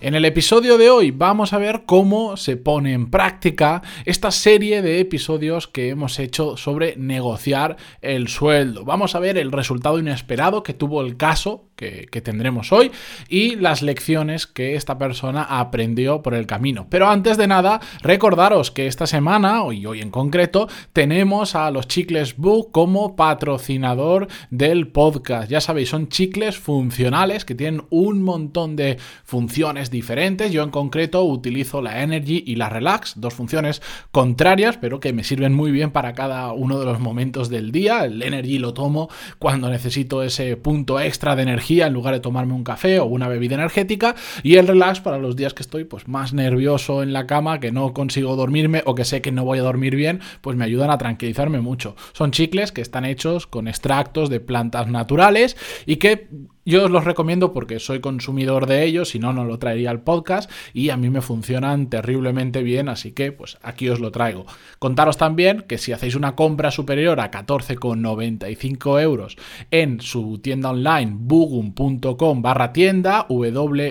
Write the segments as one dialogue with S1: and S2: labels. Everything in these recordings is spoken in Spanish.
S1: En el episodio de hoy vamos a ver cómo se pone en práctica esta serie de episodios que hemos hecho sobre negociar el sueldo. Vamos a ver el resultado inesperado que tuvo el caso que, tendremos hoy y las lecciones que esta persona aprendió por el camino. Pero antes de nada, recordaros que esta semana, y hoy en concreto, tenemos a los chicles Book como patrocinador del podcast. Ya sabéis, son chicles funcionales que tienen un montón de funciones diferentes. Yo en concreto utilizo la Energy y la Relax, dos funciones contrarias, pero que me sirven muy bien para cada uno de los momentos del día. El Energy lo tomo cuando necesito ese punto extra de energía en lugar de tomarme un café o una bebida energética y el relax para los días que estoy pues más nervioso en la cama, que no consigo dormirme o que sé que no voy a dormir bien, pues me ayudan a tranquilizarme mucho. Son chicles que están hechos con extractos de plantas naturales y que yo os los recomiendo porque soy consumidor de ellos, si no, no lo traería al podcast y a mí me funcionan terriblemente bien, así que pues aquí os lo traigo. Contaros también que si hacéis una compra superior a 14,95 euros en su tienda online bugum.com barra tienda, wugum.com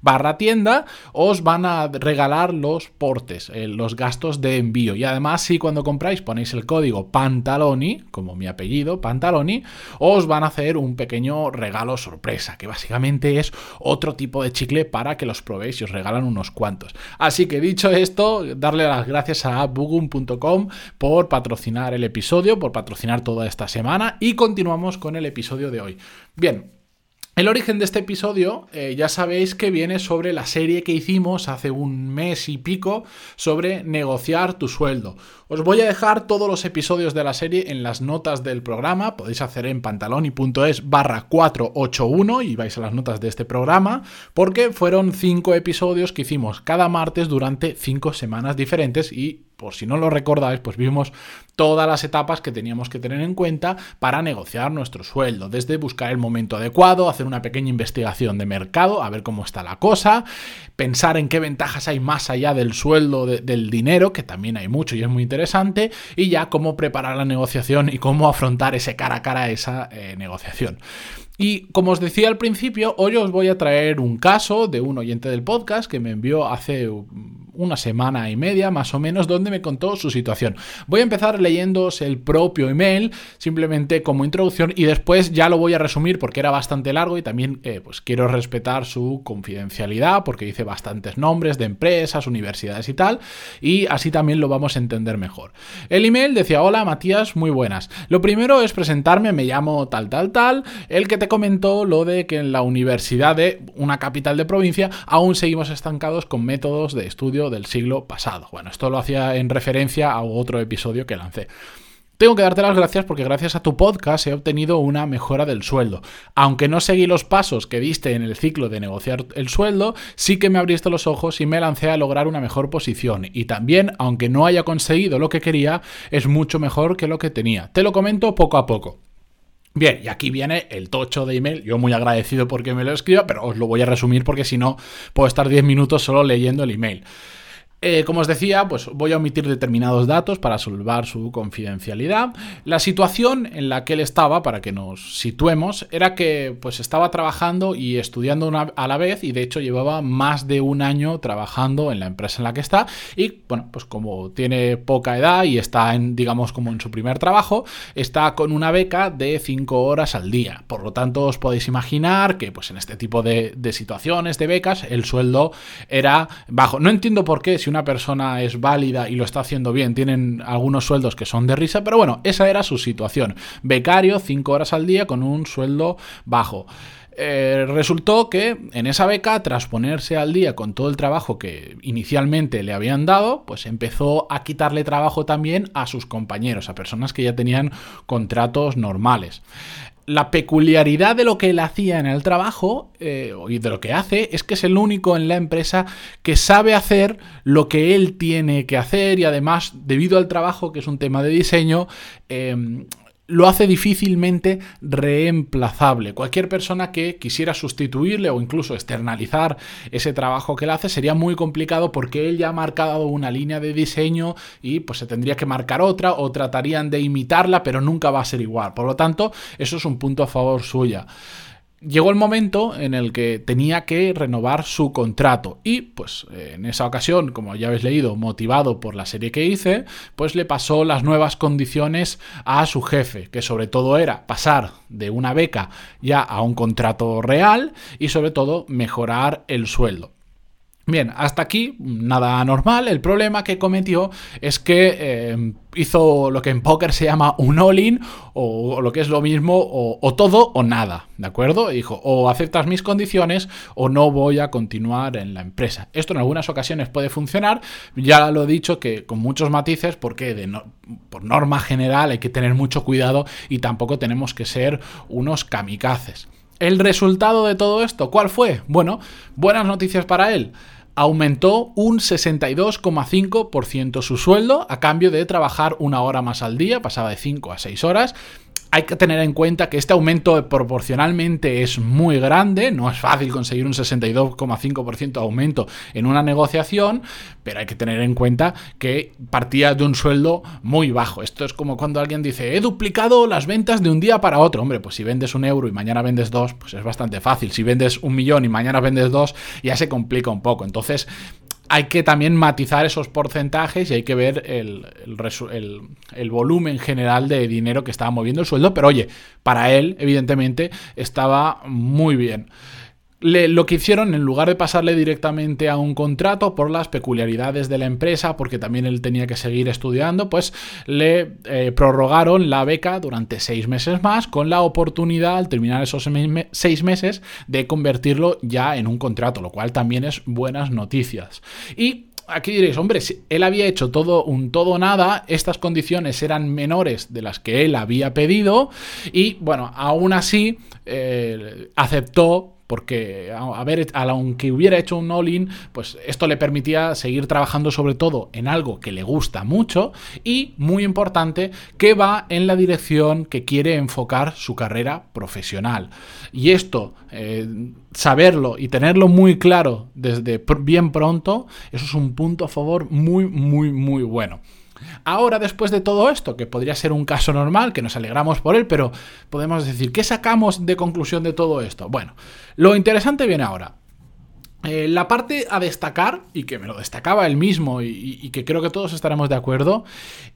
S1: barra tienda, os van a regalar los portes, eh, los gastos de envío. Y además, si cuando compráis ponéis el código Pantaloni, como mi apellido, Pantaloni, os van a hacer un pequeño regalo sorpresa, que básicamente es otro tipo de chicle para que los probéis y os regalan unos cuantos. Así que dicho esto, darle las gracias a bugum.com por patrocinar el episodio, por patrocinar toda esta semana y continuamos con el episodio de hoy. Bien, el origen de este episodio eh, ya sabéis que viene sobre la serie que hicimos hace un mes y pico sobre negociar tu sueldo. Os voy a dejar todos los episodios de la serie en las notas del programa, podéis hacer en pantaloni.es barra 481 y vais a las notas de este programa, porque fueron cinco episodios que hicimos cada martes durante cinco semanas diferentes y por si no lo recordáis, pues vimos todas las etapas que teníamos que tener en cuenta para negociar nuestro sueldo, desde buscar el momento adecuado, hacer una pequeña investigación de mercado, a ver cómo está la cosa, pensar en qué ventajas hay más allá del sueldo del dinero, que también hay mucho y es muy interesante, y ya cómo preparar la negociación y cómo afrontar ese cara a cara esa eh, negociación. Y como os decía al principio, hoy os voy a traer un caso de un oyente del podcast que me envió hace una semana y media más o menos donde me contó su situación. Voy a empezar leyéndoos el propio email simplemente como introducción y después ya lo voy a resumir porque era bastante largo y también eh, pues quiero respetar su confidencialidad porque dice bastantes nombres de empresas, universidades y tal y así también lo vamos a entender mejor. El email decía hola Matías, muy buenas. Lo primero es presentarme, me llamo tal tal tal, el que te comentó lo de que en la universidad de una capital de provincia aún seguimos estancados con métodos de estudio del siglo pasado. Bueno, esto lo hacía en referencia a otro episodio que lancé. Tengo que darte las gracias porque gracias a tu podcast he obtenido una mejora del sueldo. Aunque no seguí los pasos que diste en el ciclo de negociar el sueldo, sí que me abriste los ojos y me lancé a lograr una mejor posición. Y también, aunque no haya conseguido lo que quería, es mucho mejor que lo que tenía. Te lo comento poco a poco. Bien, y aquí viene el tocho de email. Yo muy agradecido porque me lo escriba, pero os lo voy a resumir porque si no, puedo estar 10 minutos solo leyendo el email. Eh, como os decía, pues voy a omitir determinados datos para salvar su confidencialidad. La situación en la que él estaba, para que nos situemos, era que pues estaba trabajando y estudiando a la vez y de hecho llevaba más de un año trabajando en la empresa en la que está y bueno, pues como tiene poca edad y está en, digamos, como en su primer trabajo, está con una beca de 5 horas al día. Por lo tanto, os podéis imaginar que pues en este tipo de, de situaciones, de becas, el sueldo era bajo. No entiendo por qué, si una persona es válida y lo está haciendo bien, tienen algunos sueldos que son de risa, pero bueno, esa era su situación. Becario, 5 horas al día con un sueldo bajo. Eh, resultó que en esa beca, tras ponerse al día con todo el trabajo que inicialmente le habían dado, pues empezó a quitarle trabajo también a sus compañeros, a personas que ya tenían contratos normales. La peculiaridad de lo que él hacía en el trabajo eh, y de lo que hace es que es el único en la empresa que sabe hacer lo que él tiene que hacer y además debido al trabajo que es un tema de diseño eh, lo hace difícilmente reemplazable. Cualquier persona que quisiera sustituirle o incluso externalizar ese trabajo que él hace sería muy complicado porque él ya ha marcado una línea de diseño y pues se tendría que marcar otra o tratarían de imitarla pero nunca va a ser igual. Por lo tanto, eso es un punto a favor suya llegó el momento en el que tenía que renovar su contrato y pues en esa ocasión, como ya habéis leído, motivado por la serie que hice, pues le pasó las nuevas condiciones a su jefe, que sobre todo era pasar de una beca ya a un contrato real y sobre todo mejorar el sueldo. Bien, hasta aquí nada normal. El problema que cometió es que eh, hizo lo que en póker se llama un all-in o, lo que es lo mismo o, todo o nada, ¿de acuerdo? Dijo, o aceptas mis condiciones o no voy a continuar en la empresa. Esto en algunas ocasiones puede funcionar, ya lo he dicho que con muchos matices porque de por norma general hay que tener mucho cuidado y tampoco tenemos que ser unos kamikazes. ¿El resultado de todo esto cuál fue? Bueno, buenas noticias para él aumentó un 62,5% su sueldo a cambio de trabajar una hora más al día, pasaba de 5 a 6 horas, hay que tener en cuenta que este aumento proporcionalmente es muy grande, no es fácil conseguir un 62,5% de aumento en una negociación, pero hay que tener en cuenta que partía de un sueldo muy bajo. Esto es como cuando alguien dice, he duplicado las ventas de un día para otro. Hombre, pues si vendes un euro y mañana vendes dos, pues es bastante fácil. Si vendes un millón y mañana vendes dos, ya se complica un poco. Entonces, hay que también matizar esos porcentajes y hay que ver el, volumen general de dinero que estaba moviendo el sueldo, pero oye, para él, evidentemente, estaba muy bien lo que hicieron, en lugar de pasarle directamente a un contrato por las peculiaridades de la empresa, porque también él tenía que seguir estudiando, pues le eh, prorrogaron la beca durante seis meses más, con la oportunidad, al terminar esos seis meses, de convertirlo ya en un contrato, lo cual también es buenas noticias. Y aquí diréis, hombre, si él había hecho todo un todo nada, estas condiciones eran menores de las que él había pedido y bueno, aún así eh, aceptó porque aunque hubiera hecho un all-in, pues esto le permitía seguir trabajando sobre todo en algo que le gusta mucho y, muy importante, que va en la dirección que quiere enfocar su carrera profesional. Y esto, eh, saberlo y tenerlo muy claro desde bien pronto, eso es un punto a favor muy, muy, muy bueno. Ahora, después de todo esto, que podría ser un caso normal, que nos alegramos por él, pero podemos decir, ¿qué sacamos de conclusión de todo esto? Bueno, lo interesante viene ahora. Eh, la parte a destacar, y que me lo destacaba él mismo y, que creo que todos estaremos de acuerdo,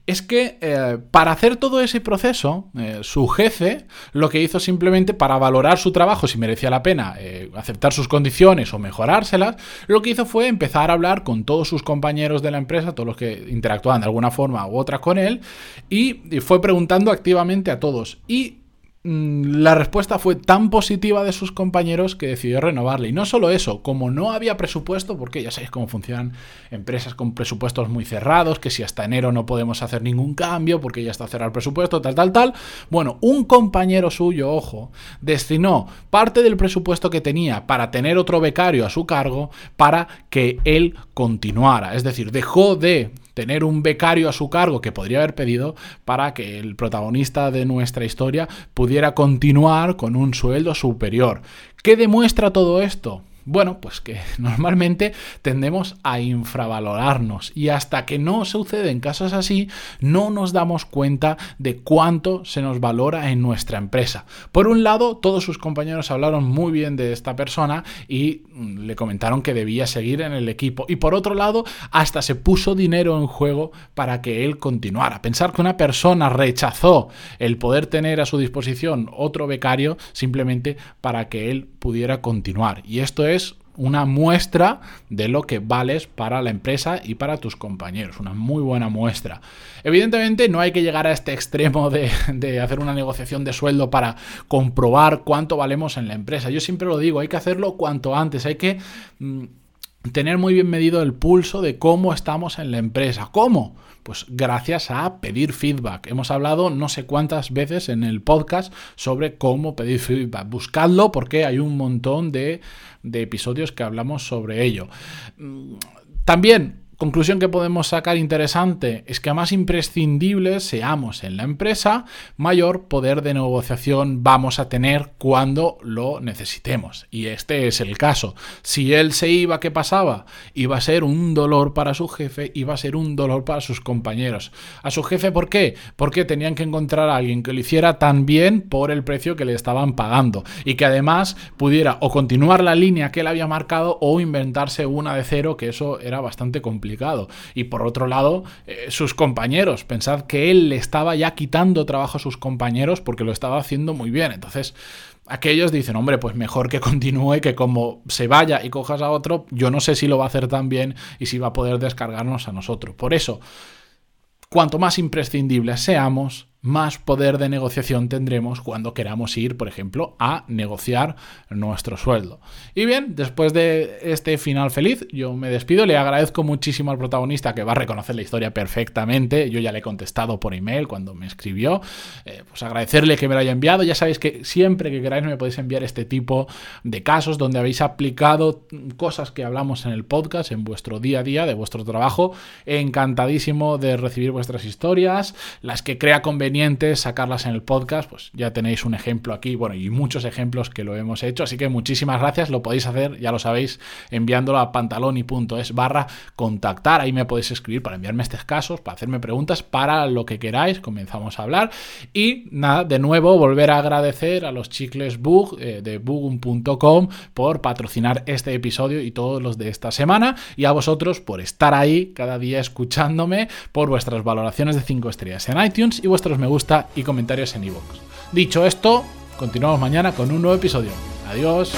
S1: es que eh, para hacer todo ese proceso, eh, su jefe lo que hizo simplemente para valorar su trabajo, si merecía la pena aceptar sus condiciones o mejorárselas, lo que hizo fue empezar a hablar con todos sus compañeros de la empresa, todos los que interactuaban de alguna forma u otra con él, y fue preguntando activamente a todos. Y la respuesta fue tan positiva de sus compañeros que decidió renovarle. Y no solo eso, como no había presupuesto, porque ya sabéis cómo funcionan empresas con presupuestos muy cerrados, que si hasta enero no podemos hacer ningún cambio porque ya está cerrado el presupuesto, tal, tal, tal. Bueno, un compañero suyo, ojo, destinó parte del presupuesto que tenía para tener otro becario a su cargo para que él continuara. Es decir, dejó de tener un becario a su cargo que podría haber pedido para que el protagonista de nuestra historia pudiera continuar con un sueldo superior. ¿Qué demuestra todo esto? Bueno, pues que normalmente tendemos a infravalorarnos y hasta que no suceden casos así, no nos damos cuenta de cuánto se nos valora en nuestra empresa. Por un lado, todos sus compañeros hablaron muy bien de esta persona y mm, le comentaron que debía seguir en el equipo. Y por otro lado, hasta se puso dinero en juego para que él continuara. Pensar que una persona rechazó el poder tener a su disposición otro becario simplemente para que él pudiera continuar. Y esto es una muestra de lo que vales para la empresa y para tus compañeros. Una muy buena muestra. Evidentemente no hay que llegar a este extremo de, hacer una negociación de sueldo para comprobar cuánto valemos en la empresa. Yo siempre lo digo, hay que hacerlo cuanto antes. Hay que... Mm, tener muy bien medido el pulso de cómo estamos en la empresa. ¿Cómo? Pues gracias a pedir feedback. Hemos hablado no sé cuántas veces en el podcast sobre cómo pedir feedback. Buscadlo porque hay un montón de, de episodios que hablamos sobre ello. Mm, también Conclusión que podemos sacar interesante es que a más imprescindibles seamos en la empresa, mayor poder de negociación vamos a tener cuando lo necesitemos. Y este es el caso. Si él se iba, ¿qué pasaba? Iba a ser un dolor para su jefe, iba a ser un dolor para sus compañeros. ¿A su jefe por qué? Porque tenían que encontrar a alguien que lo hiciera tan bien por el precio que le estaban pagando y que además pudiera o continuar la línea que él había marcado o inventarse una de cero, que eso era bastante complicado y por otro lado, eh, sus compañeros. Pensad que él le estaba ya quitando trabajo a sus compañeros porque lo estaba haciendo muy bien. Entonces, aquellos dicen, hombre, pues mejor que continúe, que como se vaya y cojas a otro, yo no sé si lo va a hacer tan bien y si va a poder descargarnos a nosotros. Por eso, cuanto más imprescindibles seamos, más poder de negociación tendremos cuando queramos ir, por ejemplo, a negociar nuestro sueldo. Y bien, después de este final feliz, yo me despido, le agradezco muchísimo al protagonista que va a reconocer la historia perfectamente, yo ya le he contestado por email cuando me escribió, eh, pues agradecerle que me lo haya enviado, ya sabéis que siempre que queráis me podéis enviar este tipo de casos donde habéis aplicado cosas que hablamos en el podcast, en vuestro día a día, de vuestro trabajo, encantadísimo de recibir vuestras historias, las que crea conveniente sacarlas en el podcast, pues ya tenéis un ejemplo aquí, bueno, y muchos ejemplos que lo hemos hecho, así que muchísimas gracias, lo podéis hacer, ya lo sabéis, enviándolo a pantaloni.es barra contactar, ahí me podéis escribir para enviarme estos casos, para hacerme preguntas, para lo que queráis, comenzamos a hablar, y nada, de nuevo, volver a agradecer a los chicles Bug eh, de bugum.com por patrocinar este episodio y todos los de esta semana, y a vosotros por estar ahí cada día escuchándome, por vuestras valoraciones de 5 estrellas en iTunes y me gusta y comentarios en iVoox. Dicho esto, continuamos mañana con un nuevo episodio. Adiós.